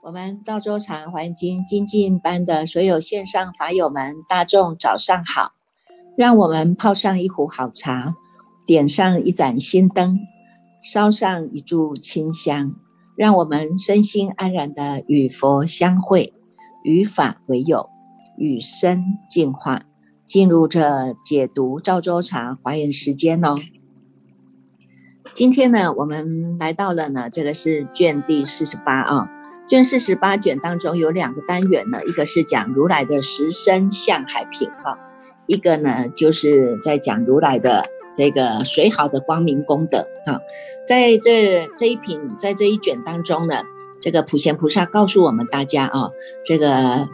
我们赵州禅环境精进班的所有线上法友们，大众早上好！让我们泡上一壶好茶，点上一盏心灯，烧上一炷清香，让我们身心安然的与佛相会，与法为友，与生进化，进入这解读赵州禅华严时间哦。今天呢，我们来到了呢，这个是卷第四十八啊。卷四十八卷当中有两个单元呢，一个是讲如来的十身相海品啊，一个呢就是在讲如来的这个水好的光明功德啊。在这这一品，在这一卷当中呢，这个普贤菩萨告诉我们大家啊，这个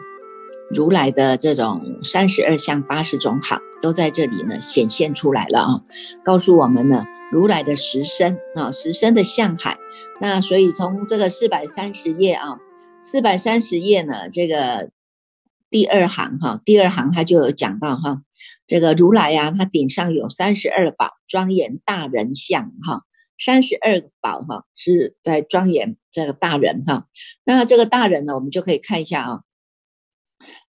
如来的这种三十二相八十种好，都在这里呢显现出来了啊，告诉我们呢。如来的十身啊，十身的相海，那所以从这个四百三十页啊，四百三十页呢，这个第二行哈，第二行他就有讲到哈，这个如来呀，他顶上有三十二宝，庄严大人像哈，三十二宝哈是在庄严这个大人哈，那这个大人呢，我们就可以看一下啊。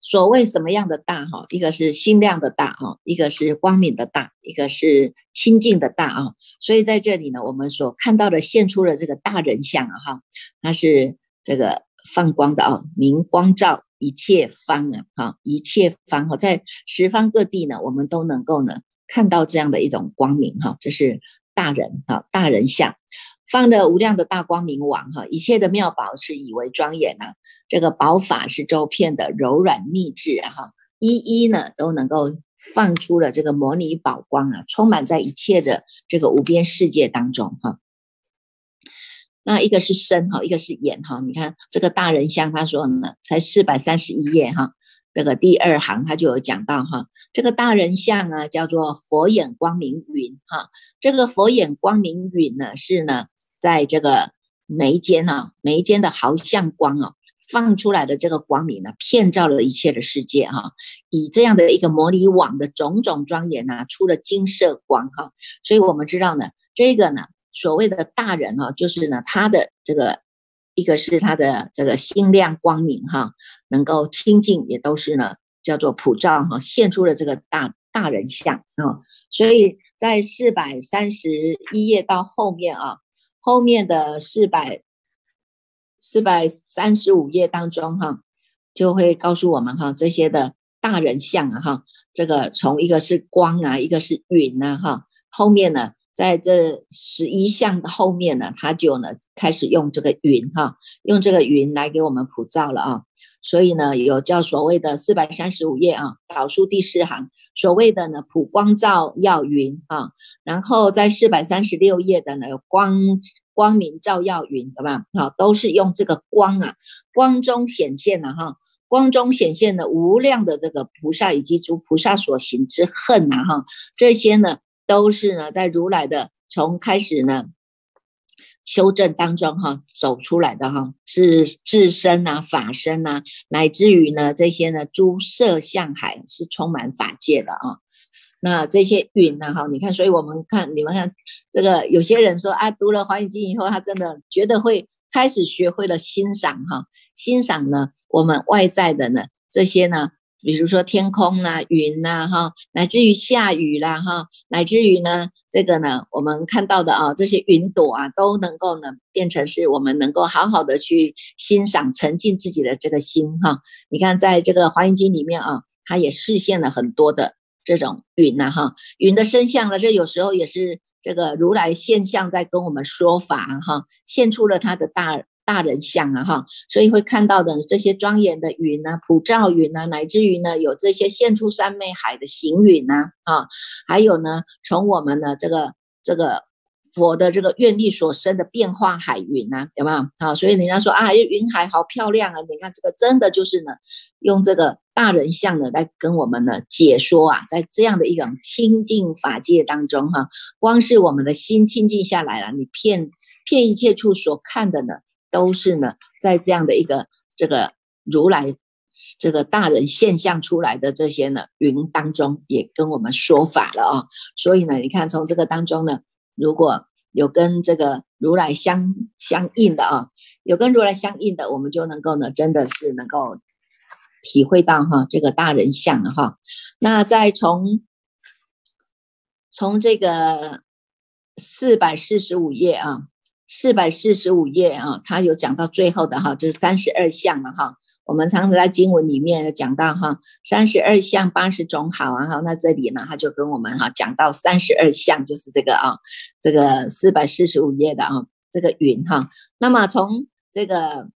所谓什么样的大哈？一个是心量的大哈，一个是光明的大，一个是清净的大啊。所以在这里呢，我们所看到的现出了这个大人像啊哈，它是这个放光的啊，明光照一切方啊哈，一切方哈，在十方各地呢，我们都能够呢看到这样的一种光明哈，这是大人哈，大人像。放的无量的大光明王哈，一切的妙宝是以为庄严呐。这个宝法是周遍的柔软密质哈，一一呢都能够放出了这个模拟宝光啊，充满在一切的这个无边世界当中哈。那一个是身哈，一个是眼哈。你看这个大人像，他说呢，才四百三十一页哈，这个第二行他就有讲到哈，这个大人像啊叫做佛眼光明云哈，这个佛眼光明云呢是呢。在这个眉间啊，眉间的毫像光啊，放出来的这个光明呢，遍照了一切的世界哈。以这样的一个模拟网的种种庄严啊，出了金色光哈。所以我们知道呢，这个呢，所谓的大人哈，就是呢，他的这个一个是他的这个心亮光明哈，能够清净，也都是呢叫做普照哈，现出了这个大大人像啊。所以在四百三十一页到后面啊。后面的四百四百三十五页当中，哈，就会告诉我们哈，这些的大人像啊，哈，这个从一个是光啊，一个是云呐，哈，后面呢，在这十一项的后面呢，他就呢开始用这个云哈，用这个云来给我们普照了啊。所以呢，有叫所谓的四百三十五页啊，导数第四行，所谓的呢普光照耀云啊，然后在四百三十六页的呢有光光明照耀云，对吧？好，都是用这个光啊，光中显现了哈，光中显现的无量的这个菩萨以及诸菩萨所行之恨呐哈，这些呢都是呢在如来的从开始呢。修正当中哈走出来的哈是自身啊法身啊，乃至于呢这些呢诸色相海是充满法界的啊。那这些云呢哈，你看，所以我们看你们看这个有些人说啊，读了《华严经》以后，他真的觉得会开始学会了欣赏哈，欣赏呢我们外在的呢这些呢。比如说天空啦、云呐，哈，乃至于下雨啦，哈，乃至于呢，这个呢，我们看到的啊，这些云朵啊，都能够呢，变成是我们能够好好的去欣赏、沉浸自己的这个心，哈。你看，在这个《华严经》里面啊，它也示现了很多的这种云呐，哈，云的身相呢，这有时候也是这个如来现象在跟我们说法，哈，现出了他的大。大人像啊哈，所以会看到的这些庄严的云啊，普照云啊，乃至于呢有这些现出三昧海的行云呐啊，还有呢从我们的这个这个佛的这个愿力所生的变化海云呐，有没有？好，所以人家说啊，云海好漂亮啊，你看这个真的就是呢，用这个大人像呢来跟我们呢解说啊，在这样的一种清净法界当中哈，光是我们的心清净下来了，你骗骗一切处所看的呢。都是呢，在这样的一个这个如来这个大人现象出来的这些呢云当中，也跟我们说法了啊。所以呢，你看从这个当中呢，如果有跟这个如来相相应的啊，有跟如来相应的，我们就能够呢，真的是能够体会到哈这个大人相了哈。那再从从这个四百四十五页啊。四百四十五页啊，他有讲到最后的哈，就是三十二项了哈。我们常常在经文里面讲到哈，三十二项八十种好啊哈。那这里呢，他就跟我们哈讲到三十二项，就是这个啊，这个四百四十五页的啊，这个云哈。那么从这个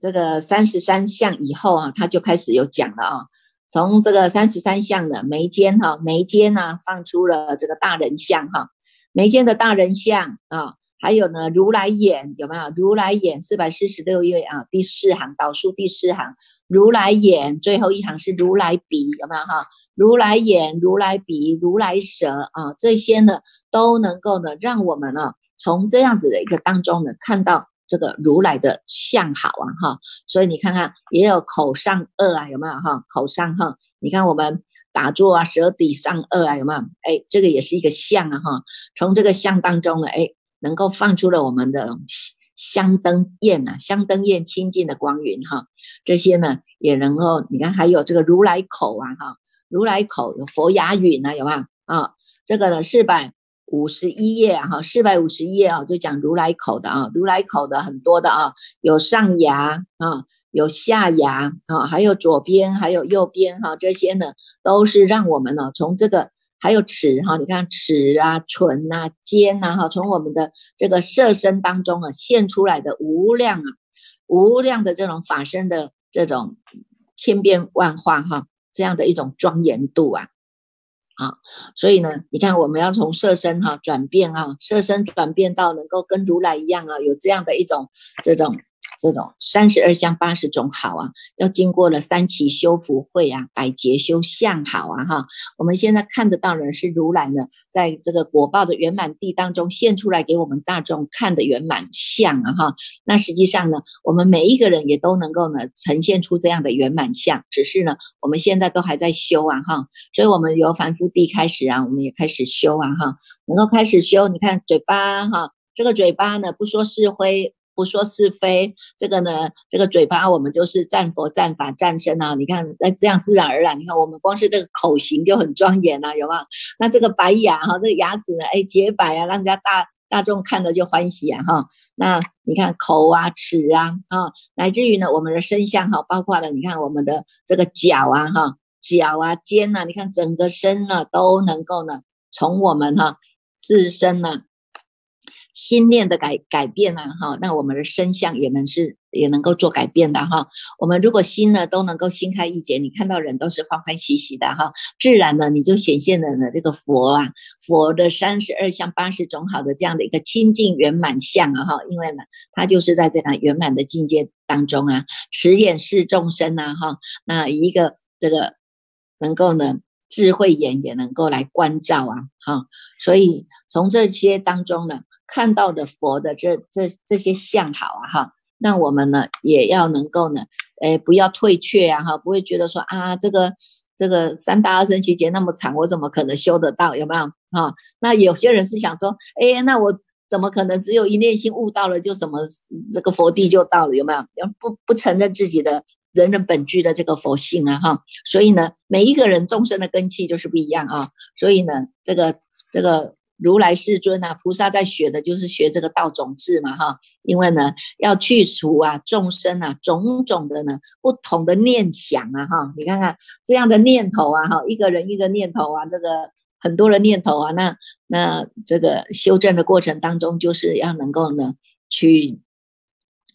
这个三十三项以后啊，他就开始有讲了啊。从这个三十三项的眉间哈，眉间呢放出了这个大人相哈，眉间的大人相啊。还有呢，如来眼有没有？如来眼四百四十六页啊，第四行倒数第四行，如来眼最后一行是如来鼻有没有哈？如来眼、如来鼻、如来舌啊，这些呢都能够呢让我们呢从这样子的一个当中呢看到这个如来的相好啊哈。所以你看看也有口上颚啊有没有哈？口上哈，你看我们打坐啊，舌底上颚啊有没有？哎，这个也是一个相啊哈。从这个相当中呢，哎。能够放出了我们的香灯焰呐，香灯焰清净的光云哈，这些呢也能够，你看还有这个如来口啊哈，如来口有佛牙语呢有没有啊？这个呢四百五十一页哈，四百五十一页啊，就讲如来口的啊，如来口的很多的啊，有上牙啊，有下牙啊，还有左边还有右边哈，这些呢都是让我们呢从这个。还有齿哈，你看齿啊、唇啊、尖呐哈，从我们的这个色身当中啊现出来的无量啊、无量的这种法身的这种千变万化哈，这样的一种庄严度啊，好，所以呢，你看我们要从色身哈转变啊，色身转变到能够跟如来一样啊，有这样的一种这种。这种三十二相八十种好啊，要经过了三期修福慧啊，百劫修相好啊哈。我们现在看得到呢，是如来呢，在这个果报的圆满地当中现出来给我们大众看的圆满相啊哈。那实际上呢，我们每一个人也都能够呢呈现出这样的圆满相，只是呢，我们现在都还在修啊哈。所以我们由凡夫地开始啊，我们也开始修啊哈，能够开始修。你看嘴巴哈，这个嘴巴呢，不说是非。不说是非，这个呢，这个嘴巴我们就是战佛、战法、战身啊！你看，那这样自然而然，你看我们光是这个口型就很庄严啊，有没有？那这个白牙哈，这个牙齿呢，哎，洁白啊，让人家大大众看了就欢喜啊哈。那你看口啊、齿啊啊，乃至于呢，我们的身相哈，包括了你看我们的这个脚啊哈，脚啊、肩呐，你看整个身呢都能够呢，从我们哈自身呢。心念的改改变呢，哈，那我们的身相也能是也能够做改变的哈。我们如果心呢都能够心开意解，你看到人都是欢欢喜喜的哈，自然呢你就显现了呢这个佛啊，佛的三十二相八十种好的这样的一个清净圆满相啊哈，因为呢他就是在这样圆满的境界当中啊，慈眼视众生啊哈，那一个这个能够呢智慧眼也能够来关照啊哈，所以从这些当中呢。看到的佛的这这这些相好啊哈，那我们呢也要能够呢，哎不要退却啊哈，不会觉得说啊这个这个三大二生期节那么长，我怎么可能修得到？有没有哈？那有些人是想说，哎那我怎么可能只有一念心悟到了就什么这个佛地就到了？有没有？不不承认自己的人人本具的这个佛性啊哈？所以呢，每一个人众生的根器就是不一样啊，所以呢，这个这个。如来世尊啊，菩萨在学的就是学这个道种智嘛，哈，因为呢要去除啊众生啊种种的呢不同的念想啊，哈，你看看这样的念头啊，哈，一个人一个念头啊，这个很多的念头啊，那那这个修正的过程当中，就是要能够呢去。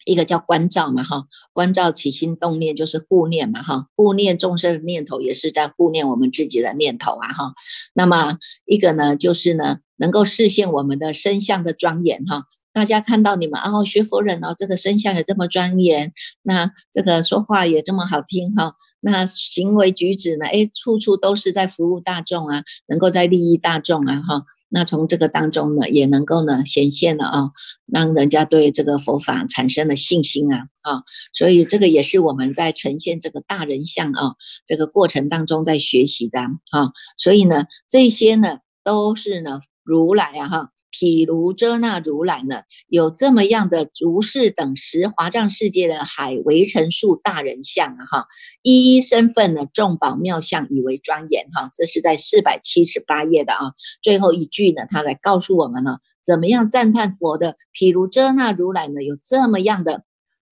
一个叫关照嘛，哈，关照起心动念就是护念嘛，哈，护念众生的念头也是在护念我们自己的念头啊，哈。那么一个呢，就是呢，能够视现我们的身相的庄严，哈。大家看到你们哦，学佛人哦，这个身相也这么庄严，那这个说话也这么好听，哈。那行为举止呢，哎，处处都是在服务大众啊，能够在利益大众啊，哈。那从这个当中呢，也能够呢显现了啊，让人家对这个佛法产生了信心啊啊，所以这个也是我们在呈现这个大人像啊这个过程当中在学习的啊，所以呢，这些呢都是呢如来啊哈。譬如遮那如来呢，有这么样的如是等十华藏世界的海围城数大人像啊哈，一一身份呢众宝妙相以为庄严哈，这是在四百七十八页的啊最后一句呢，他来告诉我们呢，怎么样赞叹佛的譬如遮那如来呢，有这么样的。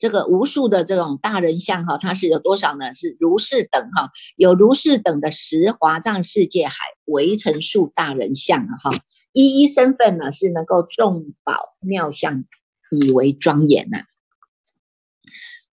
这个无数的这种大人像哈，它是有多少呢？是如是等哈，有如是等的十华藏世界海围成数大人像啊哈，一一身份呢是能够众宝妙相以为庄严呐。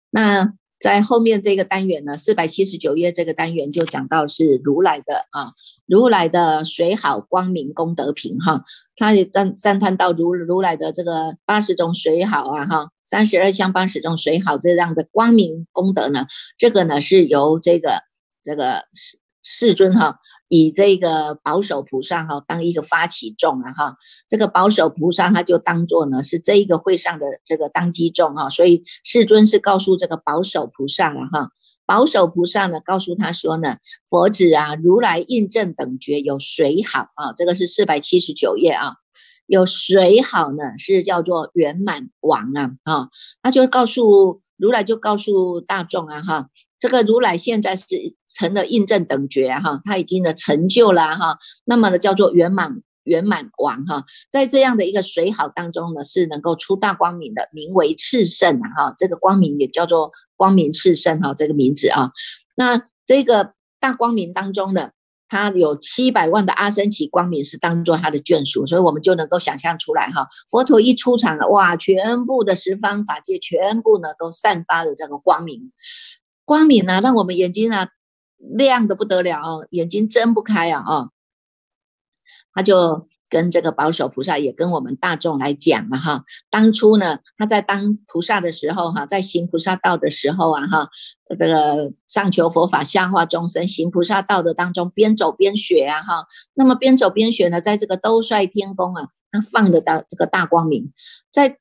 那在后面这个单元呢，四百七十九页这个单元就讲到是如来的啊，如来的水好光明功德品哈，他也赞赞叹到如如来的这个八十种水好啊哈。三十二相八十种水好这样的光明功德呢？这个呢是由这个这个世世尊哈，以这个保守菩萨哈当一个发起众啊哈，这个保守菩萨他就当做呢是这一个会上的这个当机众哈，所以世尊是告诉这个保守菩萨了哈，保守菩萨呢告诉他说呢，佛子啊，如来印证等觉有谁好啊，这个是四百七十九页啊。有谁好呢，是叫做圆满王啊啊，他就告诉如来，就告诉大众啊哈，这个如来现在是成了印证等觉哈，他已经的成就了哈，那么呢叫做圆满圆满王哈，在这样的一个水好当中呢，是能够出大光明的，名为炽盛啊哈，这个光明也叫做光明炽盛哈，这个名字啊，那这个大光明当中呢。他有七百万的阿僧祇光明是当做他的眷属，所以我们就能够想象出来哈，佛陀一出场了，哇，全部的十方法界全部呢都散发着这个光明，光明呢让我们眼睛啊亮的不得了，眼睛睁不开啊啊，他就。跟这个保守菩萨也跟我们大众来讲了哈，当初呢，他在当菩萨的时候哈，在行菩萨道的时候啊哈，这个上求佛法，下化众生，行菩萨道的当中，边走边学啊哈，那么边走边学呢，在这个兜率天宫啊，他放的大这个大光明，在。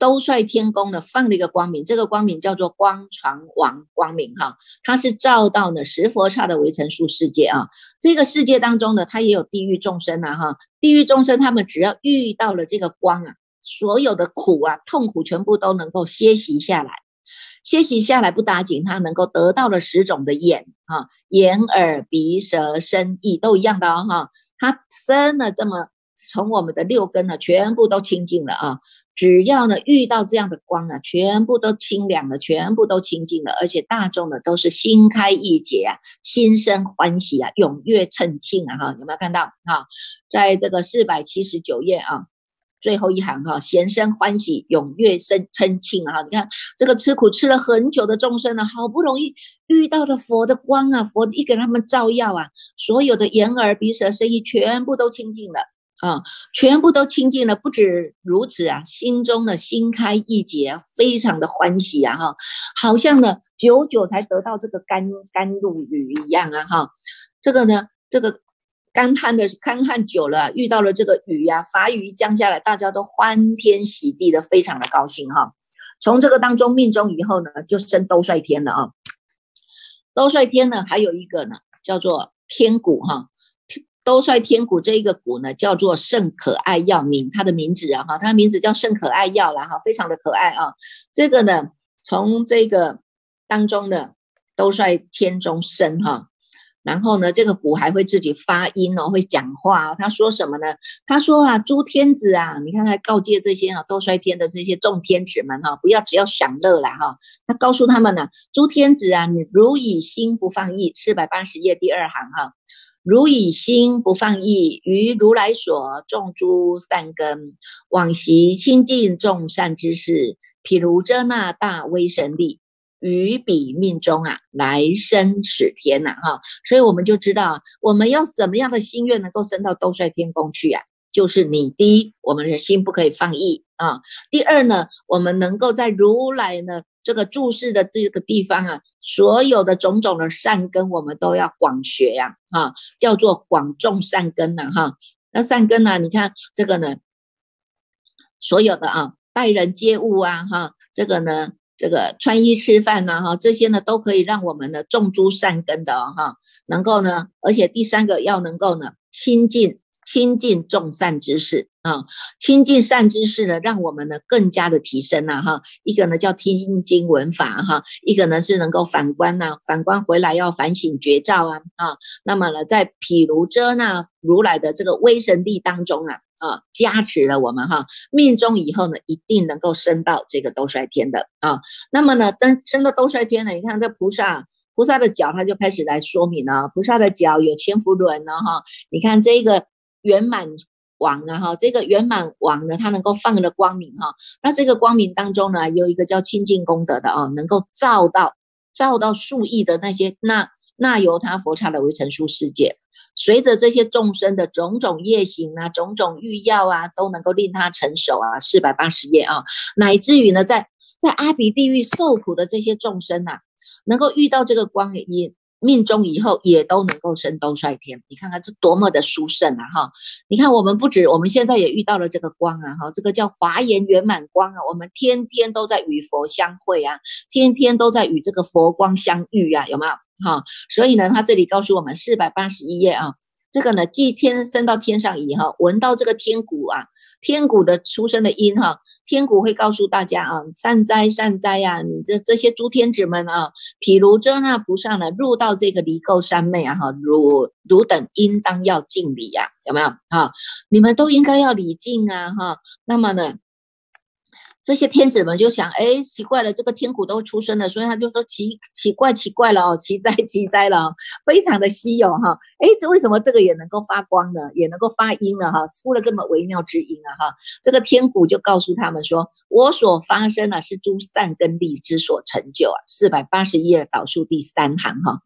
兜率天宫呢，放了一个光明，这个光明叫做光传王光明哈，它是照到呢十佛刹的围城树世界啊。这个世界当中呢，它也有地狱众生啊哈，地狱众生他们只要遇到了这个光啊，所有的苦啊痛苦全部都能够歇息下来，歇息下来不打紧，他能够得到了十种的眼啊，眼耳鼻舌身意都一样的哈，他生了这么。从我们的六根呢，全部都清净了啊！只要呢遇到这样的光啊，全部都清凉了，全部都清净了，而且大众呢都是心开意解啊，心生欢喜啊，踊跃称庆啊！哈，有没有看到？哈，在这个四百七十九页啊，最后一行哈，贤生欢喜，踊跃生称庆啊！你看这个吃苦吃了很久的众生呢，好不容易遇到了佛的光啊，佛一给他们照耀啊，所有的眼耳鼻舌身意全部都清净了。啊，全部都清净了，不止如此啊，心中的心开意解，非常的欢喜啊，哈，好像呢，久久才得到这个甘甘露雨一样啊，哈，这个呢，这个干旱的干旱久了，遇到了这个雨呀，法雨降下来，大家都欢天喜地的，非常的高兴哈。从这个当中命中以后呢，就升兜率天了啊。兜率天呢，还有一个呢，叫做天谷哈。兜率天鼓这一个鼓呢，叫做圣可爱药名，它的名字啊哈，它的名字叫圣可爱药了哈，非常的可爱啊。这个呢，从这个当中的兜率天中生哈，然后呢，这个鼓还会自己发音哦，会讲话。他说什么呢？他说啊，诸天子啊，你看他告诫这些啊兜率天的这些众天子们哈，不要只要享乐了哈。他告诉他们呢，诸天子啊，你如以心不放逸，四百八十页第二行哈。如以心不放逸，于如来所种诸善根，往昔清净众善之事，譬如遮那大威神力，于彼命中啊，来生此天呐，哈，所以我们就知道，我们要什么样的心愿能够升到兜率天宫去呀？就是你第一，我们的心不可以放逸啊；第二呢，我们能够在如来呢。这个注释的这个地方啊，所有的种种的善根，我们都要广学呀，哈，叫做广种善根呐，哈。那善根呢？你看这个呢，所有的啊，待人接物啊，哈，这个呢，这个穿衣吃饭呐，哈，这些呢都可以让我们呢种诸善根的哈，能够呢，而且第三个要能够呢亲近。亲近众善之事啊，亲近善知识呢，让我们呢更加的提升了哈。一个呢叫听经闻法哈，一个呢是能够反观呐，反观回来要反省觉照啊啊。那么呢，在毗卢遮那如来的这个威神力当中啊啊，加持了我们哈，命中以后呢，一定能够升到这个兜率天的啊。那么呢，登升到兜率天呢，你看这菩萨。菩萨的脚，他就开始来说明了，菩萨的脚有千佛轮呢哈。你看这个。圆满王啊哈，这个圆满王呢，它能够放了光明哈，那这个光明当中呢，有一个叫清净功德的啊，能够照到照到数亿的那些那那由他佛刹的微尘数世界，随着这些众生的种种业行啊，种种欲要啊，都能够令他成熟啊，四百八十页啊，乃至于呢，在在阿鼻地狱受苦的这些众生呐，能够遇到这个光也。命中以后也都能够升兜率天，你看看这多么的殊胜啊！哈，你看我们不止，我们现在也遇到了这个光啊！哈，这个叫华严圆满光啊，我们天天都在与佛相会啊，天天都在与这个佛光相遇啊，有没有？哈，所以呢，他这里告诉我们四百八十一页啊。这个呢，祭天升到天上以后，闻到这个天鼓啊，天鼓的出生的音哈，天鼓会告诉大家啊，善哉善哉呀，你这这些诸天子们啊，譬如遮那菩萨呢，入到这个离垢三昧啊哈，汝汝等应当要敬礼呀，有没有啊？你们都应该要礼敬啊哈，那么呢？这些天子们就想，哎，奇怪了，这个天鼓都出生了，所以他就说奇奇怪奇怪了哦，奇哉奇哉了，非常的稀有哈。哎，这为什么这个也能够发光呢？也能够发音呢？哈，出了这么微妙之音啊哈。这个天鼓就告诉他们说，我所发生啊是诸善根力之所成就啊。四百八十一页导数第三行哈，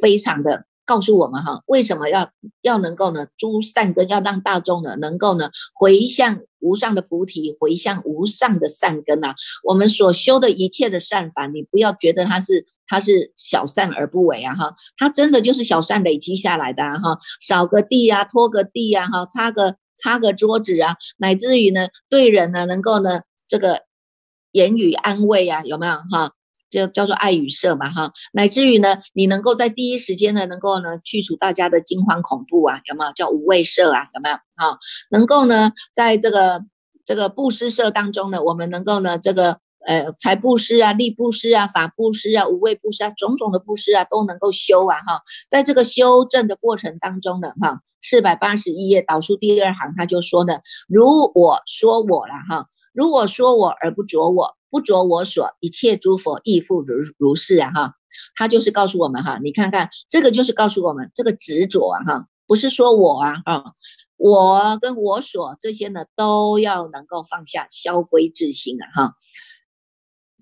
非常的。告诉我们哈，为什么要要能够呢？诸善根要让大众呢能够呢回向无上的菩提，回向无上的善根呐。我们所修的一切的善法，你不要觉得它是它是小善而不为啊哈，它真的就是小善累积下来的哈。扫个地呀，拖个地呀，哈，擦个擦个桌子啊，乃至于呢对人呢能够呢这个言语安慰啊，有没有哈？就叫做爱与色嘛，哈，乃至于呢，你能够在第一时间呢，能够呢去除大家的惊慌恐怖啊，有没有？叫无畏色啊，有没有？哈，能够呢，在这个这个布施舍当中呢，我们能够呢，这个呃财布施啊、力布施啊、法布施啊、无畏布施啊，种种的布施啊，都能够修啊，哈，在这个修正的过程当中呢，哈，四百八十一页导数第二行他就说呢，如我说我了，哈，如果说我而不着我。不着我所，一切诸佛亦复如如是啊！哈，他就是告诉我们哈，你看看这个就是告诉我们这个执着啊！哈，不是说我啊啊，我跟我所这些呢都要能够放下，消归自心啊！哈。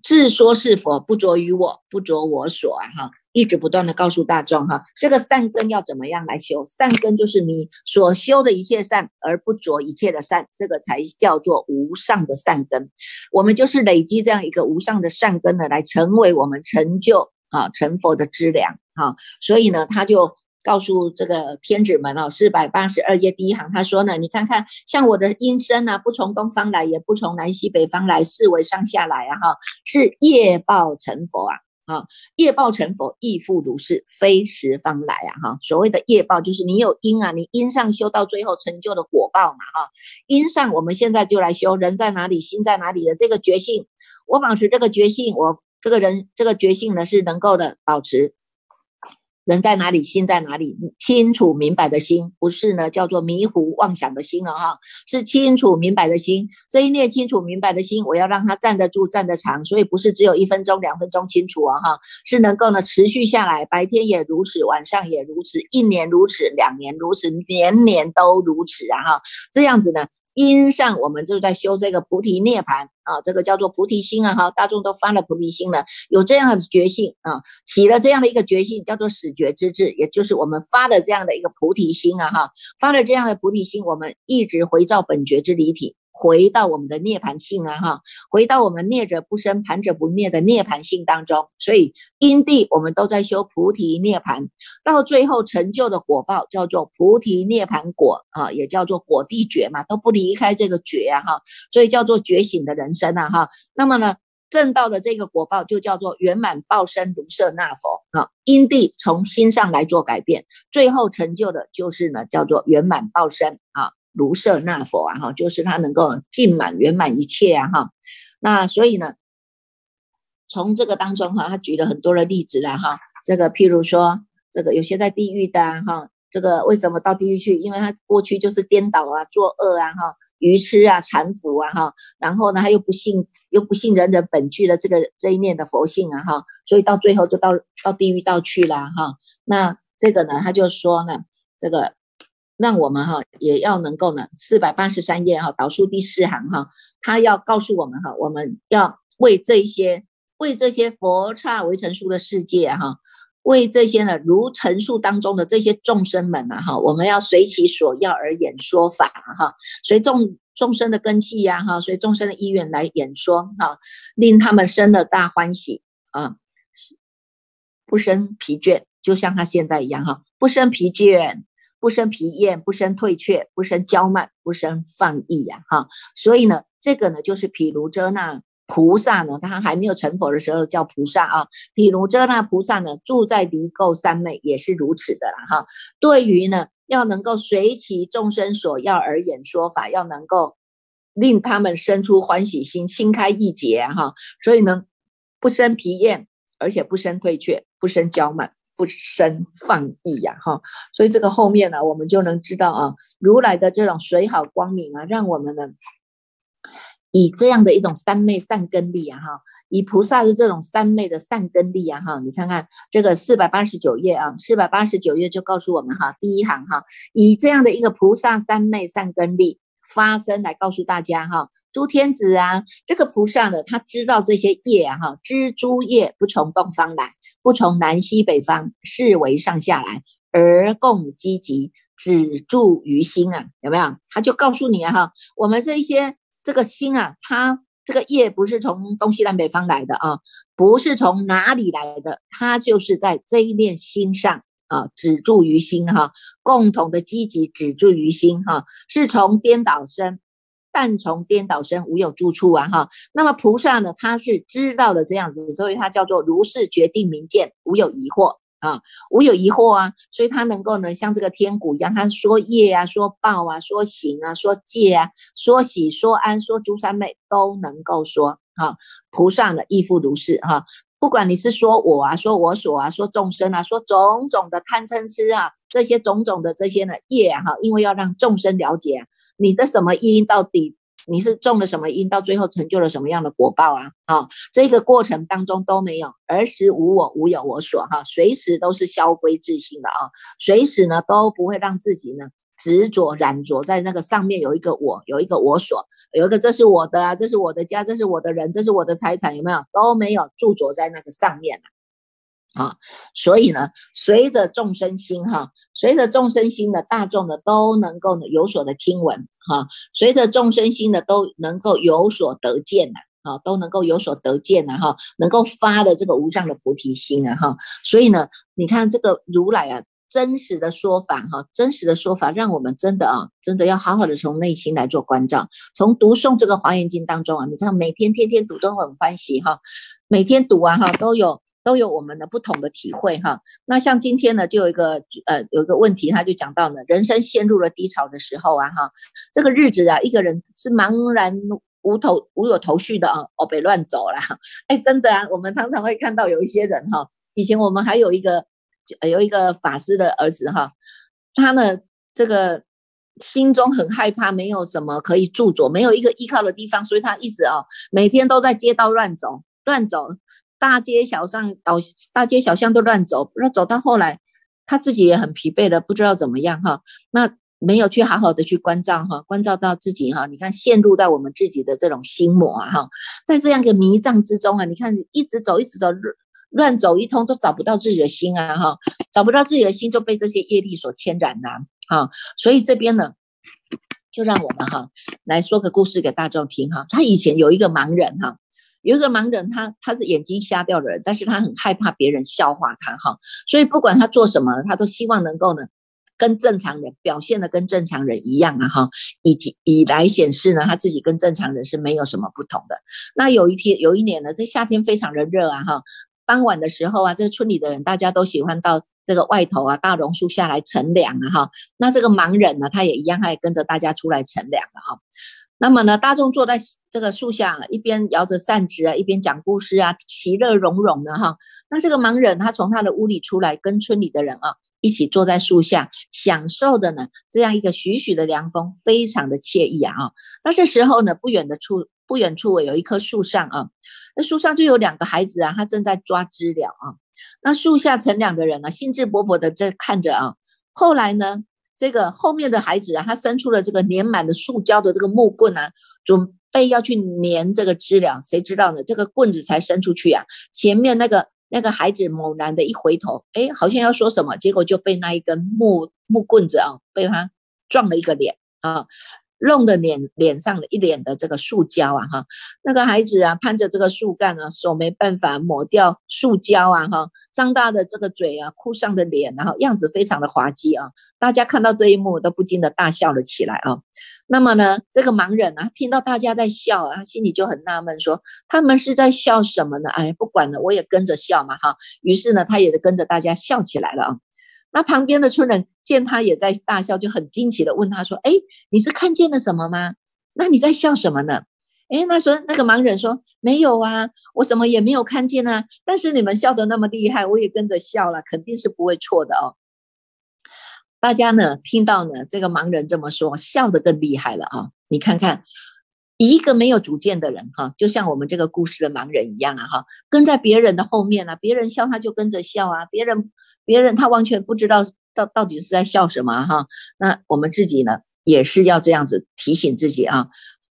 自说是佛，不着于我，不着我所啊！哈，一直不断的告诉大众哈，这个善根要怎么样来修？善根就是你所修的一切善，而不着一切的善，这个才叫做无上的善根。我们就是累积这样一个无上的善根呢，来成为我们成就啊成佛的资粮哈。所以呢，他就。告诉这个天子们哦，四百八十二页第一行，他说呢，你看看像我的音声啊，不从东方来，也不从南西北方来，是为上下来啊，哈，是业报成佛啊，啊，业报成佛亦复如是，非十方来啊，哈，所谓的业报就是你有因啊，你因上修到最后成就的果报嘛，哈，因上我们现在就来修，人在哪里，心在哪里的这个觉性，我保持这个觉性，我这个人这个觉性呢是能够的保持。人在哪里，心在哪里？清楚明白的心，不是呢，叫做迷糊妄想的心了哈，是清楚明白的心。这一念清楚明白的心，我要让它站得住、站得长，所以不是只有一分钟、两分钟清楚啊哈，是能够呢持续下来，白天也如此，晚上也如此，一年如此，两年如此，年年都如此啊哈，这样子呢。因上，我们就在修这个菩提涅盘啊，这个叫做菩提心啊，哈，大众都发了菩提心了，有这样的觉性啊，起了这样的一个觉性，叫做始觉之智，也就是我们发了这样的一个菩提心啊，哈，发了这样的菩提心，我们一直回照本觉之离体，回到我们的涅盘性啊哈，回到我们灭者不生，盘者不灭的涅盘性当中。所以因地我们都在修菩提涅盘，到最后成就的果报叫做菩提涅盘果啊，也叫做果地觉嘛，都不离开这个觉啊哈，所以叫做觉醒的人生啊哈。那么呢？证到的这个果报就叫做圆满报身如舍那佛啊，因地从心上来做改变，最后成就的就是呢叫做圆满报身啊，如舍那佛啊哈，就是他能够尽满圆满一切啊哈。那所以呢，从这个当中哈，他举了很多的例子了哈，这个譬如说这个有些在地狱的啊哈，这个为什么到地狱去？因为他过去就是颠倒啊，作恶啊哈。愚痴啊，缠缚啊，哈，然后呢，他又不信，又不信人人本具的这个这一念的佛性啊，哈，所以到最后就到到地狱道去了，哈。那这个呢，他就说呢，这个让我们哈也要能够呢，四百八十三页哈，导数第四行哈，他要告诉我们哈，我们要为这些为这些佛刹为成书的世界哈。为这些呢，如陈述当中的这些众生们呢，哈，我们要随其所要而演说法，哈，随众众生的根器呀，哈，随众生的意愿来演说，哈，令他们生了大欢喜啊，不生疲倦，就像他现在一样，哈，不生疲倦，不生疲厌，不生退却，不生骄慢，不生放逸呀，哈，所以呢，这个呢，就是毗卢遮那。菩萨呢，他还没有成佛的时候叫菩萨啊。譬如遮那菩萨呢，住在离垢三昧也是如此的啦哈。对于呢，要能够随其众生所要而言说法，要能够令他们生出欢喜心，心开意解哈。所以呢，不生疲厌，而且不生退却，不生骄慢，不生放逸呀哈。所以这个后面呢，我们就能知道啊，如来的这种水好光明啊，让我们呢。以这样的一种三昧善根力啊，哈，以菩萨的这种三昧的善根力啊，哈，你看看这个四百八十九页啊，四百八十九页就告诉我们哈，第一行哈，以这样的一个菩萨三昧善根力发生来告诉大家哈，诸天子啊，这个菩萨呢，他知道这些业，哈，知诸业不从东方来，不从南西北方，是为上下来，而共积极，止住于心啊，有没有？他就告诉你啊，哈，我们这一些。这个心啊，它这个业不是从东西南北方来的啊，不是从哪里来的，它就是在这一念心上啊，止住于心哈，共同的积极止住于心哈，是从颠倒生，但从颠倒生无有住处啊哈。那么菩萨呢，他是知道的这样子，所以他叫做如是决定明见，无有疑惑。啊，无有疑惑啊，所以他能够呢，像这个天鼓一样，他说业啊，说报啊，说行啊，说戒啊，说喜说安，说诸三昧都能够说啊。菩萨呢亦复如是哈，不管你是说我啊，说我所啊，说众生啊，说种种的贪嗔痴啊，这些种种的这些呢业哈，因为要让众生了解你的什么因到底。你是种了什么因，到最后成就了什么样的果报啊？啊，这个过程当中都没有，儿时无我，无有我所，哈，随时都是消归自性的啊，随时呢都不会让自己呢执着染着在那个上面有一个我，有一个我所，有一个这是我的啊，这是我的家，这是我的人，这是我的财产，有没有？都没有驻着在那个上面啊。啊，所以呢，随着众生心哈，随着众生心的大众呢，都能够呢有所的听闻哈，随着众生心的都能够有所得见呐，啊，都能够有所得见呐哈，能够发的这个无上的菩提心啊哈，所以呢，你看这个如来啊，真实的说法哈，真实的说法，让我们真的啊，真的要好好的从内心来做关照，从读诵这个华严经当中啊，你看每天天天读都很欢喜哈，每天读啊哈都有。都有我们的不同的体会哈。那像今天呢，就有一个呃，有一个问题，他就讲到呢，人生陷入了低潮的时候啊哈，这个日子啊，一个人是茫然无头无有头绪的啊，哦，被乱走了。哎，真的啊，我们常常会看到有一些人哈，以前我们还有一个有一个法师的儿子哈，他呢这个心中很害怕，没有什么可以驻着，没有一个依靠的地方，所以他一直啊每天都在街道乱走乱走。大街小巷，到大街小巷都乱走，那走到后来，他自己也很疲惫了，不知道怎么样哈。那没有去好好的去关照哈，关照到自己哈。你看，陷入到我们自己的这种心魔哈，在这样一个迷障之中啊，你看一直走，一直走，乱走一通都找不到自己的心啊哈，找不到自己的心就被这些业力所牵染呐啊。所以这边呢，就让我们哈来说个故事给大众听哈。他以前有一个盲人哈，有一个盲人，他他是眼睛瞎掉的人，但是他很害怕别人笑话他哈，所以不管他做什么，他都希望能够呢跟正常人表现的跟正常人一样啊哈，以及以来显示呢他自己跟正常人是没有什么不同的。那有一天有一年呢，这夏天非常的热啊哈，傍晚的时候啊，这村里的人大家都喜欢到。这个外头啊，大榕树下来乘凉啊，哈，那这个盲人呢，他也一样，他也跟着大家出来乘凉了哈。那么呢，大众坐在这个树下，一边摇着扇子啊，一边讲故事啊，其乐融融的哈。那这个盲人他从他的屋里出来，跟村里的人啊一起坐在树下，享受的呢这样一个徐徐的凉风，非常的惬意啊。那这时候呢，不远的处不远处有一棵树上啊，那树上就有两个孩子啊，他正在抓知了啊。那树下乘凉的人呢，兴致勃勃的在看着啊。后来呢，这个后面的孩子啊，他伸出了这个粘满的塑胶的这个木棍啊，准备要去粘这个知了。谁知道呢？这个棍子才伸出去啊，前面那个那个孩子猛然的一回头，哎，好像要说什么，结果就被那一根木木棍子啊，被他撞了一个脸啊。弄得脸脸上的一脸的这个塑胶啊哈，那个孩子啊攀着这个树干啊，手没办法抹掉塑胶啊哈，张大的这个嘴啊，哭丧的脸，然后样子非常的滑稽啊，大家看到这一幕都不禁的大笑了起来啊。那么呢，这个盲人啊，听到大家在笑啊，他心里就很纳闷，说他们是在笑什么呢？哎，不管了，我也跟着笑嘛哈。于是呢，他也跟着大家笑起来了啊。那旁边的村人见他也在大笑，就很惊奇的问他说：“哎，你是看见了什么吗？那你在笑什么呢？”哎，那说那个盲人说：“没有啊，我什么也没有看见啊。但是你们笑得那么厉害，我也跟着笑了，肯定是不会错的哦。”大家呢听到呢这个盲人这么说，笑得更厉害了啊！你看看。一个没有主见的人，哈，就像我们这个故事的盲人一样啊，哈，跟在别人的后面啊，别人笑他就跟着笑啊，别人别人他完全不知道到到底是在笑什么哈。那我们自己呢，也是要这样子提醒自己啊，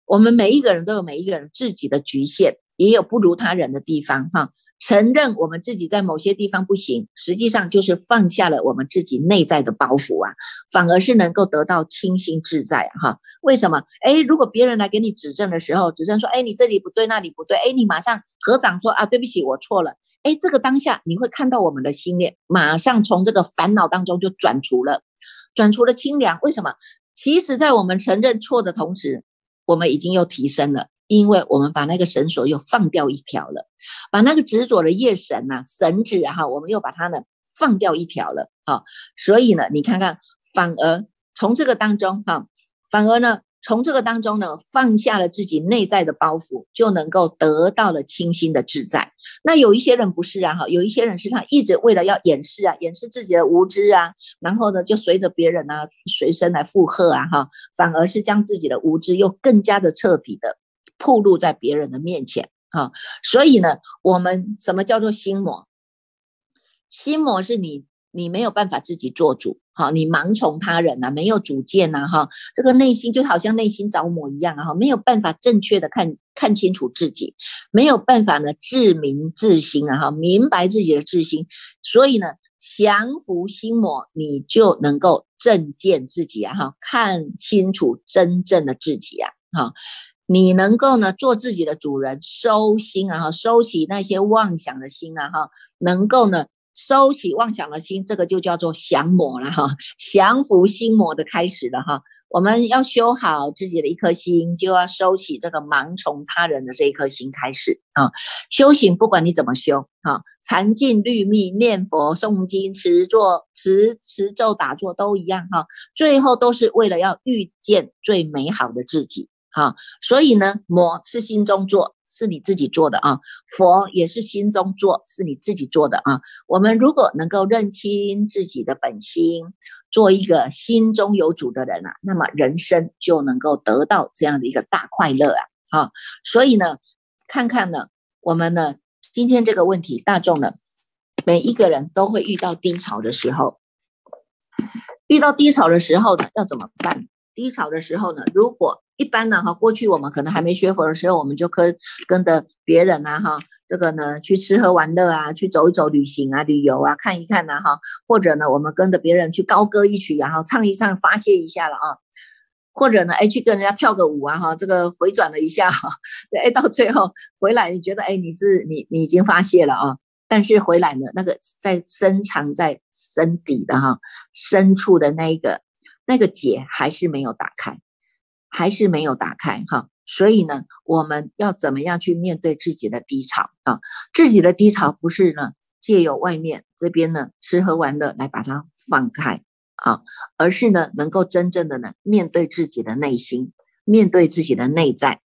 我们每一个人都有每一个人自己的局限，也有不如他人的地方哈。承认我们自己在某些地方不行，实际上就是放下了我们自己内在的包袱啊，反而是能够得到清新自在哈。为什么？哎，如果别人来给你指正的时候，指正说，哎，你这里不对，那里不对，哎，你马上合掌说啊，对不起，我错了。哎，这个当下你会看到我们的心念，马上从这个烦恼当中就转除了，转除了清凉。为什么？其实，在我们承认错的同时，我们已经又提升了。因为我们把那个绳索又放掉一条了，把那个执着的业绳呐绳子哈，我们又把它呢放掉一条了啊，所以呢，你看看，反而从这个当中哈，反而呢，从这个当中呢，放下了自己内在的包袱，就能够得到了清新的自在。那有一些人不是啊哈，有一些人是他一直为了要掩饰啊，掩饰自己的无知啊，然后呢，就随着别人啊随身来附和啊哈，反而是将自己的无知又更加的彻底的。暴露在别人的面前，哈，所以呢，我们什么叫做心魔？心魔是你，你没有办法自己做主，哈，你盲从他人呐，没有主见呐，哈，这个内心就好像内心着魔一样，哈，没有办法正确的看看清楚自己，没有办法呢自明自心啊，哈，明白自己的自心，所以呢，降服心魔，你就能够正见自己啊，哈，看清楚真正的自己啊，哈。你能够呢做自己的主人，收心啊，收起那些妄想的心啊哈，能够呢收起妄想的心，这个就叫做降魔了哈，降服心魔的开始了哈。我们要修好自己的一颗心，就要收起这个盲从他人的这一颗心开始啊。修行不管你怎么修哈，禅静律密念佛诵经持坐持持咒打坐都一样哈，最后都是为了要遇见最美好的自己。好，所以呢，魔是心中做，是你自己做的啊；佛也是心中做，是你自己做的啊。我们如果能够认清自己的本心，做一个心中有主的人啊，那么人生就能够得到这样的一个大快乐啊！啊，所以呢，看看呢，我们呢，今天这个问题，大众呢，每一个人都会遇到低潮的时候，遇到低潮的时候呢，要怎么办？低潮的时候呢，如果一般呢哈，过去我们可能还没学佛的时候，我们就跟跟着别人呐哈，这个呢去吃喝玩乐啊，去走一走旅行啊，旅游啊，看一看呐哈，或者呢我们跟着别人去高歌一曲，然后唱一唱发泄一下了啊。或者呢，哎，去跟人家跳个舞啊，哈，这个回转了一下，哈，哎，到最后回来，你觉得，哎，你是你你已经发泄了啊，但是回来呢，那个在深藏在深底的哈深处的那一个那个结还是没有打开，还是没有打开哈，所以呢，我们要怎么样去面对自己的低潮啊？自己的低潮不是呢借由外面这边呢吃喝玩乐来把它放开。啊，而是呢，能够真正的呢，面对自己的内心，面对自己的内在，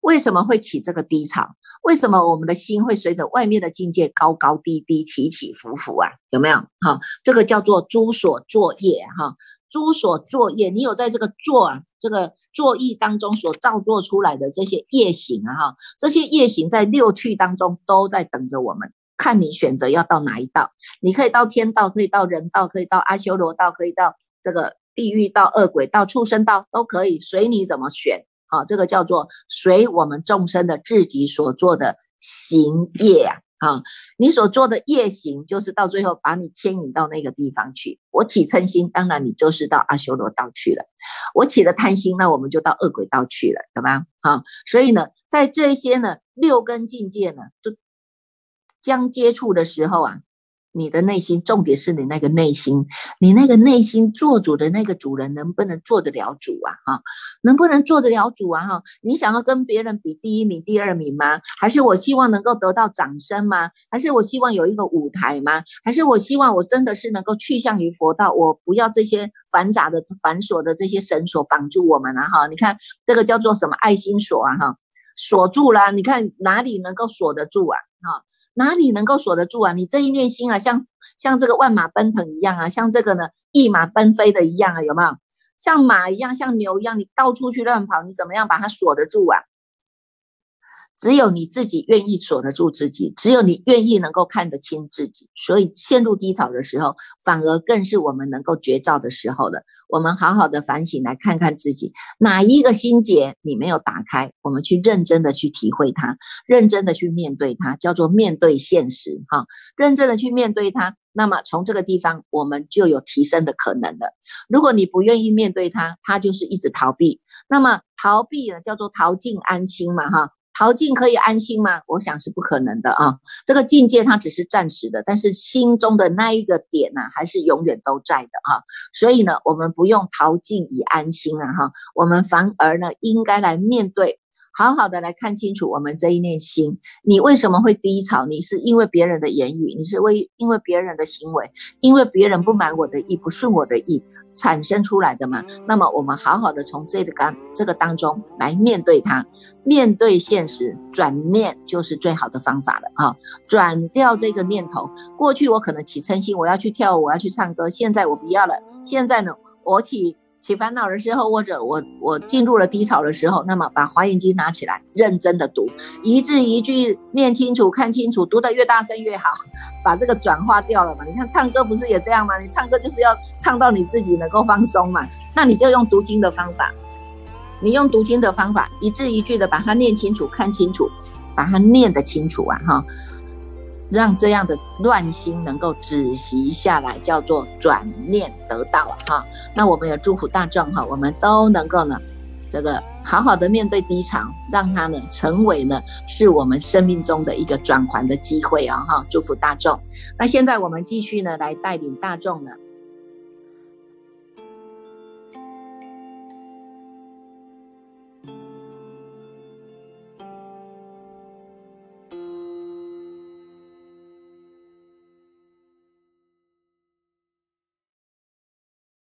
为什么会起这个低潮？为什么我们的心会随着外面的境界高高低低、起起伏伏啊？有没有？哈，这个叫做诸所作业哈，诸所作业，你有在这个作啊，这个作意当中所造作出来的这些业行啊，哈，这些业行在六趣当中都在等着我们。看你选择要到哪一道，你可以到天道，可以到人道，可以到阿修罗道，可以到这个地狱道、恶鬼道、畜生道，都可以，随你怎么选。好，这个叫做随我们众生的自己所做的行业啊。啊，你所做的业行，就是到最后把你牵引到那个地方去。我起嗔心，当然你就是到阿修罗道去了；我起了贪心，那我们就到恶鬼道去了，懂吗？啊，所以呢，在这些呢六根境界呢，都。将接触的时候啊，你的内心重点是你那个内心，你那个内心做主的那个主人能不能做得了主啊？哈，能不能做得了主啊？哈，你想要跟别人比第一名、第二名吗？还是我希望能够得到掌声吗？还是我希望有一个舞台吗？还是我希望我真的是能够去向于佛道？我不要这些繁杂的繁琐的这些绳索绑住我们了哈！你看这个叫做什么爱心锁啊？哈，锁住了，你看哪里能够锁得住啊？哈。哪里能够锁得住啊？你这一念心啊，像像这个万马奔腾一样啊，像这个呢一马奔飞的一样啊，有没有？像马一样，像牛一样，你到处去乱跑，你怎么样把它锁得住啊？只有你自己愿意锁得住自己，只有你愿意能够看得清自己，所以陷入低潮的时候，反而更是我们能够绝照的时候了。我们好好的反省，来看看自己哪一个心结你没有打开，我们去认真的去体会它，认真的去面对它，叫做面对现实哈，认真的去面对它。那么从这个地方，我们就有提升的可能了。如果你不愿意面对它，它就是一直逃避。那么逃避呢，叫做逃进安心嘛哈。逃尽可以安心吗？我想是不可能的啊。这个境界它只是暂时的，但是心中的那一个点呢，还是永远都在的啊。所以呢，我们不用逃尽以安心啊哈，我们反而呢，应该来面对，好好的来看清楚我们这一念心。你为什么会低潮？你是因为别人的言语，你是为因为别人的行为，因为别人不满我的意，不顺我的意。产生出来的嘛，那么我们好好的从这个当这个当中来面对它，面对现实，转念就是最好的方法了啊！转掉这个念头，过去我可能起嗔心，我要去跳舞，我要去唱歌，现在我不要了，现在呢，我起。起烦恼的时候，或者我我进入了低潮的时候，那么把《华严经》拿起来，认真的读，一字一句念清楚、看清楚，读得越大声越好，把这个转化掉了嘛。你看唱歌不是也这样吗？你唱歌就是要唱到你自己能够放松嘛。那你就用读经的方法，你用读经的方法，一字一句的把它念清楚、看清楚，把它念得清楚啊，哈。让这样的乱心能够止息下来，叫做转念得道啊！哈，那我们也祝福大众哈，我们都能够呢，这个好好的面对低潮，让它呢成为呢是我们生命中的一个转环的机会啊！哈，祝福大众。那现在我们继续呢来带领大众呢